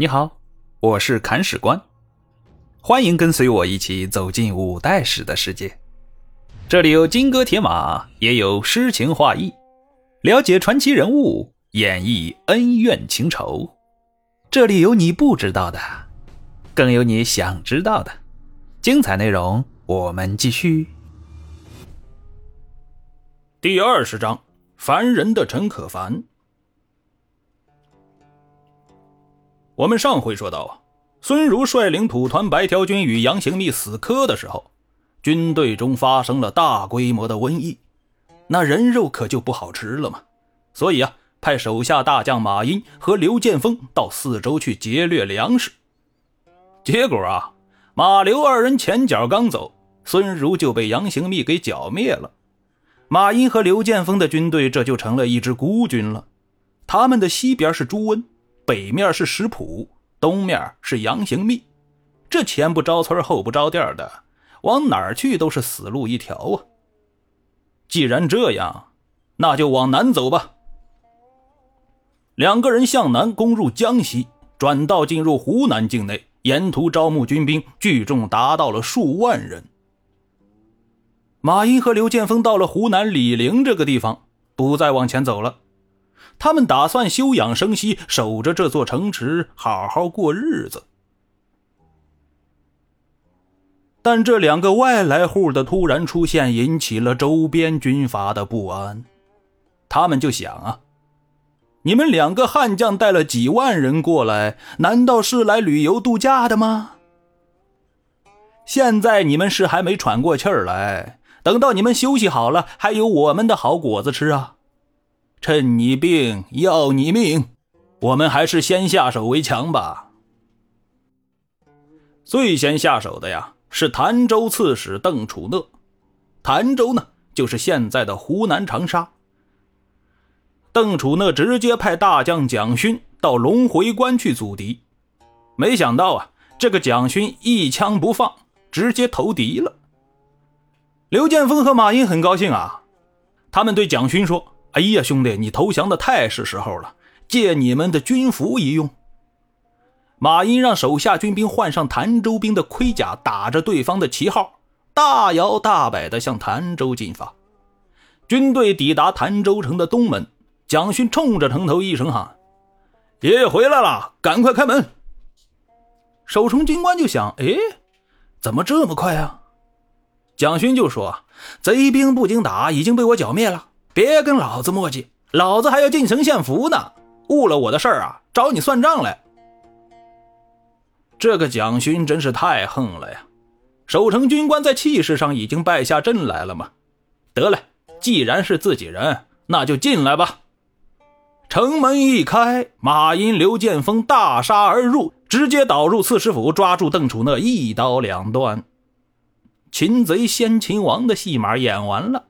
你好，我是砍史官，欢迎跟随我一起走进五代史的世界。这里有金戈铁马，也有诗情画意，了解传奇人物，演绎恩怨情仇。这里有你不知道的，更有你想知道的。精彩内容，我们继续。第二十章：凡人的陈可凡。我们上回说到啊，孙儒率领土团白条军与杨行密死磕的时候，军队中发生了大规模的瘟疫，那人肉可就不好吃了嘛。所以啊，派手下大将马殷和刘建峰到四周去劫掠粮食。结果啊，马刘二人前脚刚走，孙儒就被杨行密给剿灭了。马殷和刘建峰的军队这就成了一支孤军了。他们的西边是朱温。北面是石浦，东面是杨行密，这前不着村后不着店的，往哪儿去都是死路一条啊！既然这样，那就往南走吧。两个人向南攻入江西，转道进入湖南境内，沿途招募军兵，聚众达到了数万人。马殷和刘建峰到了湖南醴陵这个地方，不再往前走了。他们打算休养生息，守着这座城池，好好过日子。但这两个外来户的突然出现，引起了周边军阀的不安。他们就想啊，你们两个悍将带了几万人过来，难道是来旅游度假的吗？现在你们是还没喘过气儿来，等到你们休息好了，还有我们的好果子吃啊！趁你病要你命，我们还是先下手为强吧。最先下手的呀是潭州刺史邓楚讷，潭州呢就是现在的湖南长沙。邓楚讷直接派大将蒋勋到龙回关去阻敌，没想到啊，这个蒋勋一枪不放，直接投敌了。刘建峰和马英很高兴啊，他们对蒋勋说。哎呀，兄弟，你投降的太是时候了，借你们的军服一用。马英让手下军兵换上潭州兵的盔甲，打着对方的旗号，大摇大摆地向潭州进发。军队抵达潭州城的东门，蒋勋冲着城头一声喊：“爷爷回来了，赶快开门！”守城军官就想：“哎，怎么这么快啊？”蒋勋就说：“贼兵不经打，已经被我剿灭了。”别跟老子磨叽，老子还要进城献俘呢！误了我的事儿啊，找你算账来。这个蒋勋真是太横了呀！守城军官在气势上已经败下阵来了嘛？得嘞，既然是自己人，那就进来吧。城门一开，马殷、刘建峰大杀而入，直接导入刺史府，抓住邓楚讷，一刀两断。擒贼先擒王的戏码演完了。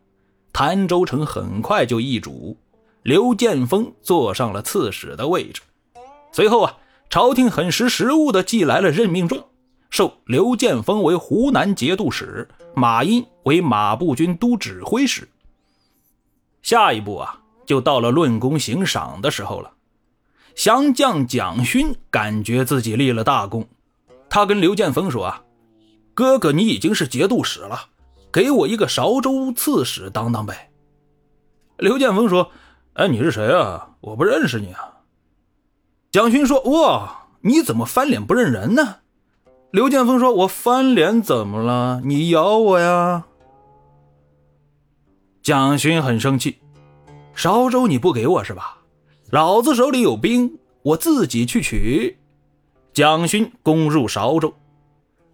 潭州城很快就易主，刘建峰坐上了刺史的位置。随后啊，朝廷很识时务的寄来了任命状，授刘建峰为湖南节度使，马殷为马步军都指挥使。下一步啊，就到了论功行赏的时候了。降将蒋勋感觉自己立了大功，他跟刘建峰说啊：“哥哥，你已经是节度使了。”给我一个韶州刺史当当呗。刘建峰说：“哎，你是谁啊？我不认识你啊。”蒋勋说：“哇，你怎么翻脸不认人呢？”刘建峰说：“我翻脸怎么了？你咬我呀？”蒋勋很生气：“韶州你不给我是吧？老子手里有兵，我自己去取。”蒋勋攻入韶州。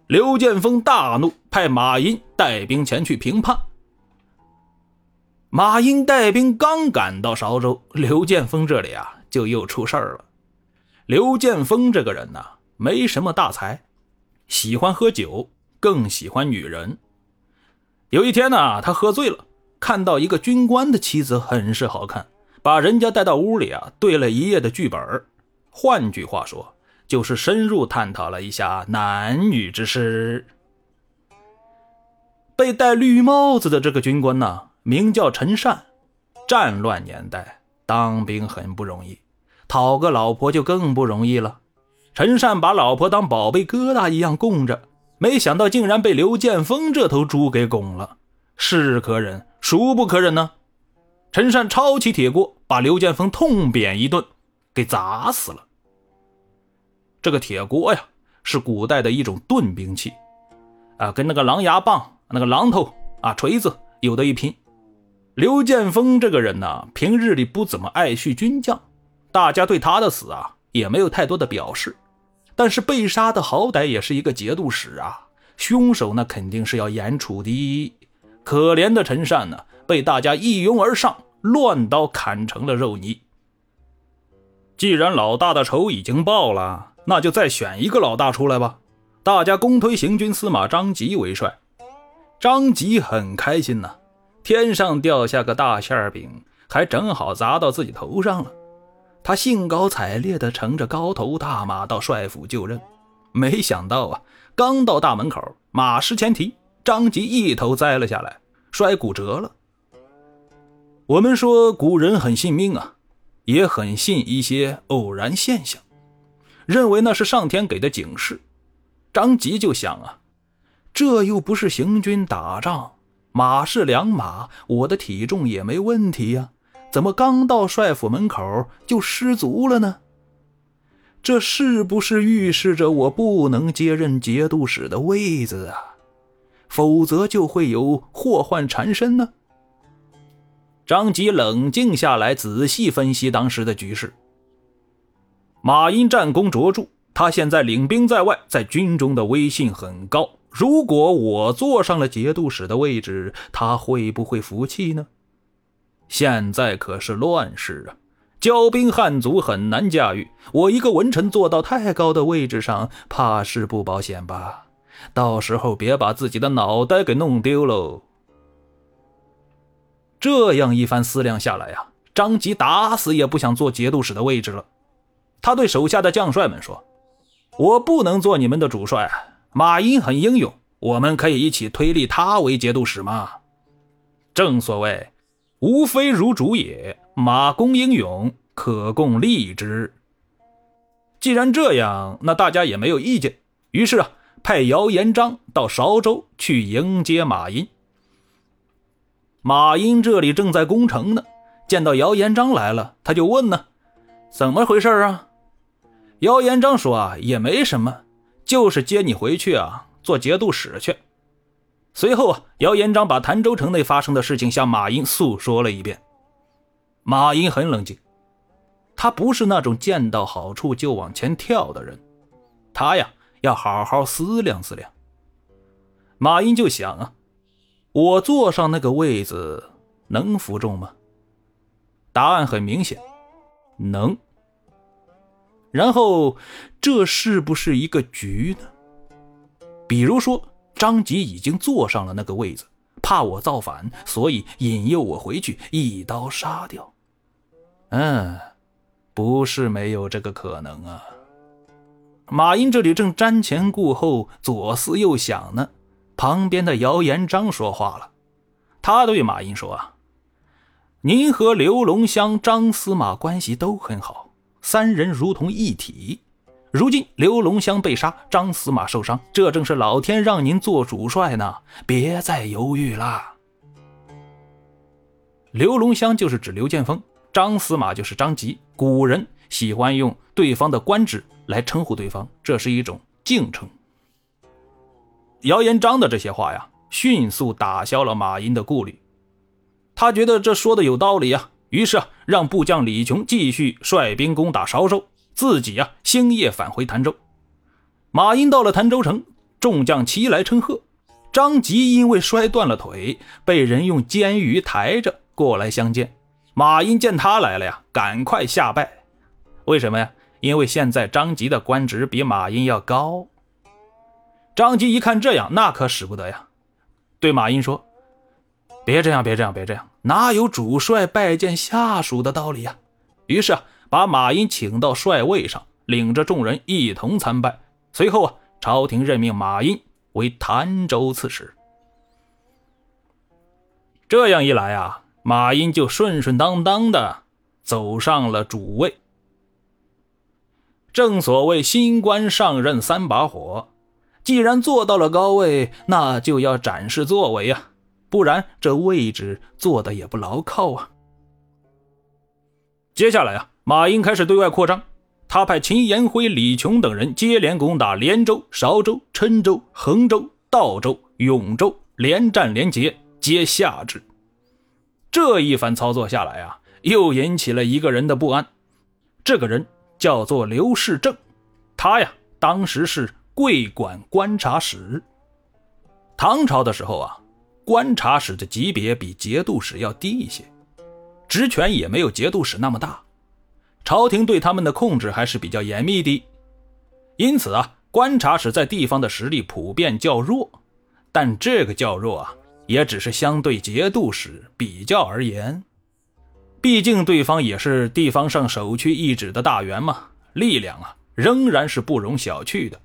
刘建峰大怒，派马英带兵前去平叛。马英带兵刚赶到韶州，刘建峰这里啊就又出事儿了。刘建峰这个人呢，没什么大才，喜欢喝酒，更喜欢女人。有一天呢，他喝醉了，看到一个军官的妻子很是好看，把人家带到屋里啊，对了一夜的剧本。换句话说。就是深入探讨了一下男女之事。被戴绿帽子的这个军官呢，名叫陈善。战乱年代当兵很不容易，讨个老婆就更不容易了。陈善把老婆当宝贝疙瘩一样供着，没想到竟然被刘建峰这头猪给拱了，是可忍，孰不可忍呢？陈善抄起铁锅，把刘建峰痛扁一顿，给砸死了。这个铁锅呀，是古代的一种钝兵器，啊，跟那个狼牙棒、那个榔头啊、锤子有的一拼。刘建峰这个人呢，平日里不怎么爱叙军将，大家对他的死啊，也没有太多的表示。但是被杀的好歹也是一个节度使啊，凶手那肯定是要严处的。可怜的陈善呢，被大家一拥而上，乱刀砍成了肉泥。既然老大的仇已经报了，那就再选一个老大出来吧。大家公推行军司马张吉为帅。张吉很开心呐，天上掉下个大馅饼，还正好砸到自己头上了。他兴高采烈地乘着高头大马到帅府就任，没想到啊，刚到大门口，马失前蹄，张吉一头栽了下来，摔骨折了。我们说古人很信命啊，也很信一些偶然现象，认为那是上天给的警示。张吉就想啊，这又不是行军打仗，马是良马，我的体重也没问题呀。怎么刚到帅府门口就失足了呢？这是不是预示着我不能接任节度使的位子啊？否则就会有祸患缠身呢？张吉冷静下来，仔细分析当时的局势。马英战功卓著，他现在领兵在外，在军中的威信很高。如果我坐上了节度使的位置，他会不会服气呢？现在可是乱世啊，骄兵悍卒很难驾驭。我一个文臣坐到太高的位置上，怕是不保险吧？到时候别把自己的脑袋给弄丢喽。这样一番思量下来呀，张吉打死也不想做节度使的位置了。他对手下的将帅们说：“我不能做你们的主帅，马殷很英勇，我们可以一起推立他为节度使吗？”正所谓。无非如主也，马公英勇，可供立之。既然这样，那大家也没有意见。于是啊，派姚延章到韶州去迎接马殷。马殷这里正在攻城呢，见到姚延章来了，他就问呢：“怎么回事啊？”姚延章说：“啊，也没什么，就是接你回去啊，做节度使去。”随后啊，姚延章把潭州城内发生的事情向马英诉说了一遍。马英很冷静，他不是那种见到好处就往前跳的人，他呀要好好思量思量。马英就想啊，我坐上那个位子能服众吗？答案很明显，能。然后这是不是一个局呢？比如说。张吉已经坐上了那个位子，怕我造反，所以引诱我回去，一刀杀掉。嗯，不是没有这个可能啊。马英这里正瞻前顾后，左思右想呢。旁边的姚延章说话了，他对马英说：“啊，您和刘龙香、张司马关系都很好，三人如同一体。”如今刘龙香被杀，张司马受伤，这正是老天让您做主帅呢，别再犹豫了。刘龙香就是指刘建锋，张司马就是张吉。古人喜欢用对方的官职来称呼对方，这是一种敬称。姚延章的这些话呀，迅速打消了马殷的顾虑，他觉得这说的有道理呀，于是啊，让部将李琼继续率兵攻打韶州。自己呀，星夜返回潭州。马英到了潭州城，众将齐来称贺。张吉因为摔断了腿，被人用监鱼抬着过来相见。马英见他来了呀，赶快下拜。为什么呀？因为现在张吉的官职比马英要高。张吉一看这样，那可使不得呀，对马英说：“别这样，别这样，别这样，哪有主帅拜见下属的道理呀？”于是啊。把马殷请到帅位上，领着众人一同参拜。随后啊，朝廷任命马殷为潭州刺史。这样一来啊，马殷就顺顺当当的走上了主位。正所谓新官上任三把火，既然坐到了高位，那就要展示作为啊，不然这位置坐的也不牢靠啊。接下来啊，马英开始对外扩张，他派秦延辉、李琼等人接连攻打连州、韶州、郴州、衡州、道州、永州，连战连捷，皆下之。这一番操作下来啊，又引起了一个人的不安，这个人。叫做刘世正，他呀，当时是桂馆观察使。唐朝的时候啊，观察使的级别比节度使要低一些，职权也没有节度使那么大，朝廷对他们的控制还是比较严密的。因此啊，观察使在地方的实力普遍较弱，但这个较弱啊，也只是相对节度使比较而言。毕竟对方也是地方上首屈一指的大员嘛，力量啊仍然是不容小觑的。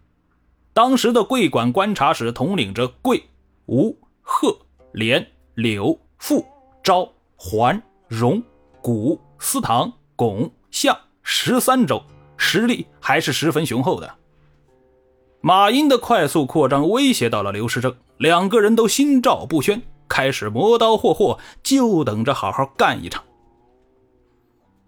当时的桂馆观察使统领着桂、吴、贺、连、柳、傅、昭、桓、荣、古、司唐、巩、象十三州，实力还是十分雄厚的。马英的快速扩张威胁到了刘世正，两个人都心照不宣，开始磨刀霍霍，就等着好好干一场。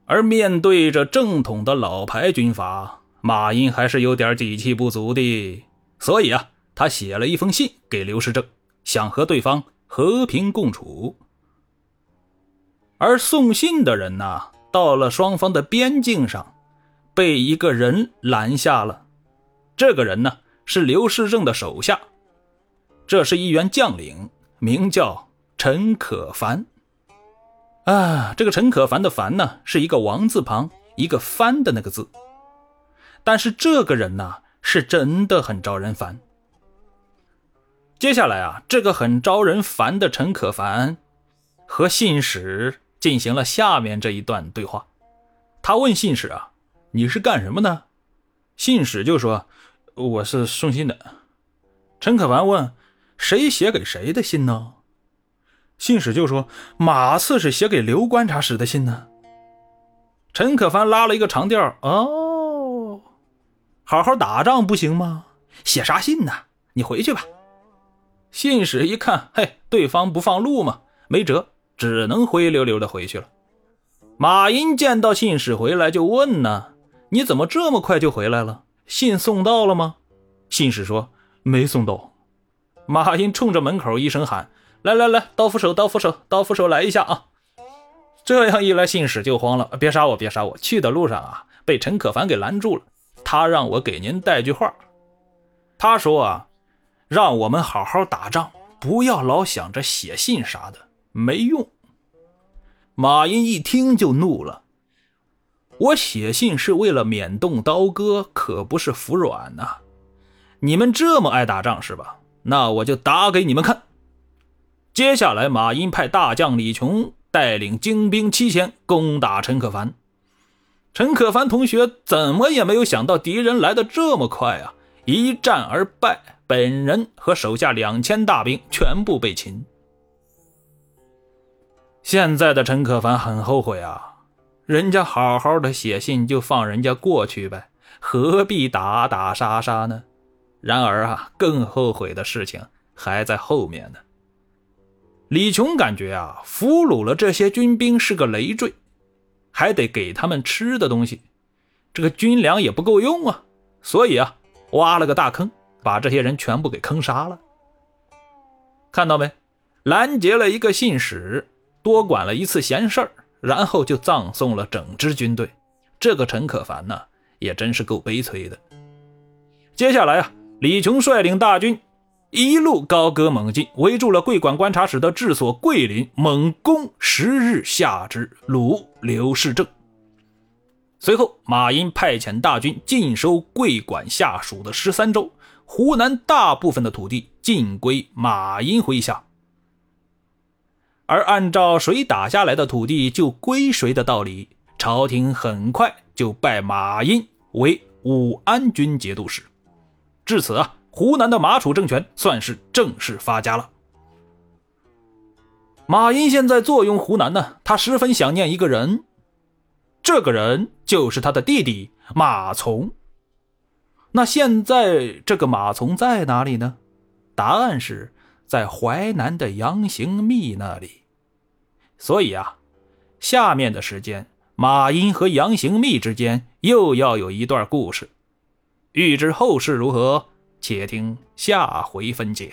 而面对着正统的老牌军阀，马英还是有点底气不足的，所以啊，他写了一封信给刘世正，想和对方和平共处。而送信的人呢，到了双方的边境上，被一个人拦下了。这个人呢，是刘世正的手下，这是一员将领，名叫陈可凡。啊，这个陈可凡的“凡”呢，是一个王字旁，一个“帆”的那个字。但是这个人呢，是真的很招人烦。接下来啊，这个很招人烦的陈可凡和信使进行了下面这一段对话。他问信使啊：“你是干什么的？”信使就说：“我是送信的。”陈可凡问：“谁写给谁的信呢？”信使就说：“马刺是写给刘观察使的信呢。”陈可凡拉了一个长调：“哦，好好打仗不行吗？写啥信呢？你回去吧。”信使一看，嘿，对方不放路嘛，没辙，只能灰溜溜的回去了。马英见到信使回来，就问呢：“你怎么这么快就回来了？信送到了吗？”信使说：“没送到。”马英冲着门口一声喊。来来来，刀斧手，刀斧手，刀斧手，来一下啊！这样一来，信使就慌了，别杀我，别杀我！去的路上啊，被陈可凡给拦住了。他让我给您带句话，他说啊，让我们好好打仗，不要老想着写信啥的，没用。马英一听就怒了，我写信是为了免动刀戈，可不是服软呐！你们这么爱打仗是吧？那我就打给你们看。接下来，马英派大将李琼带领精兵七千攻打陈可凡。陈可凡同学怎么也没有想到敌人来的这么快啊！一战而败，本人和手下两千大兵全部被擒。现在的陈可凡很后悔啊，人家好好的写信就放人家过去呗，何必打打杀杀呢？然而啊，更后悔的事情还在后面呢。李琼感觉啊，俘虏了这些军兵是个累赘，还得给他们吃的东西，这个军粮也不够用啊，所以啊，挖了个大坑，把这些人全部给坑杀了。看到没？拦截了一个信使，多管了一次闲事儿，然后就葬送了整支军队。这个陈可凡呢，也真是够悲催的。接下来啊，李琼率领大军。一路高歌猛进，围住了桂馆观察使的治所桂林，猛攻十日下之，虏刘世正。随后，马英派遣大军尽收桂馆下属的十三州，湖南大部分的土地尽归马英麾下。而按照谁打下来的土地就归谁的道理，朝廷很快就拜马英为武安军节度使。至此啊。湖南的马楚政权算是正式发家了。马英现在坐拥湖南呢，他十分想念一个人，这个人就是他的弟弟马从。那现在这个马从在哪里呢？答案是在淮南的杨行密那里。所以啊，下面的时间，马殷和杨行密之间又要有一段故事。欲知后事如何，且听下回分解。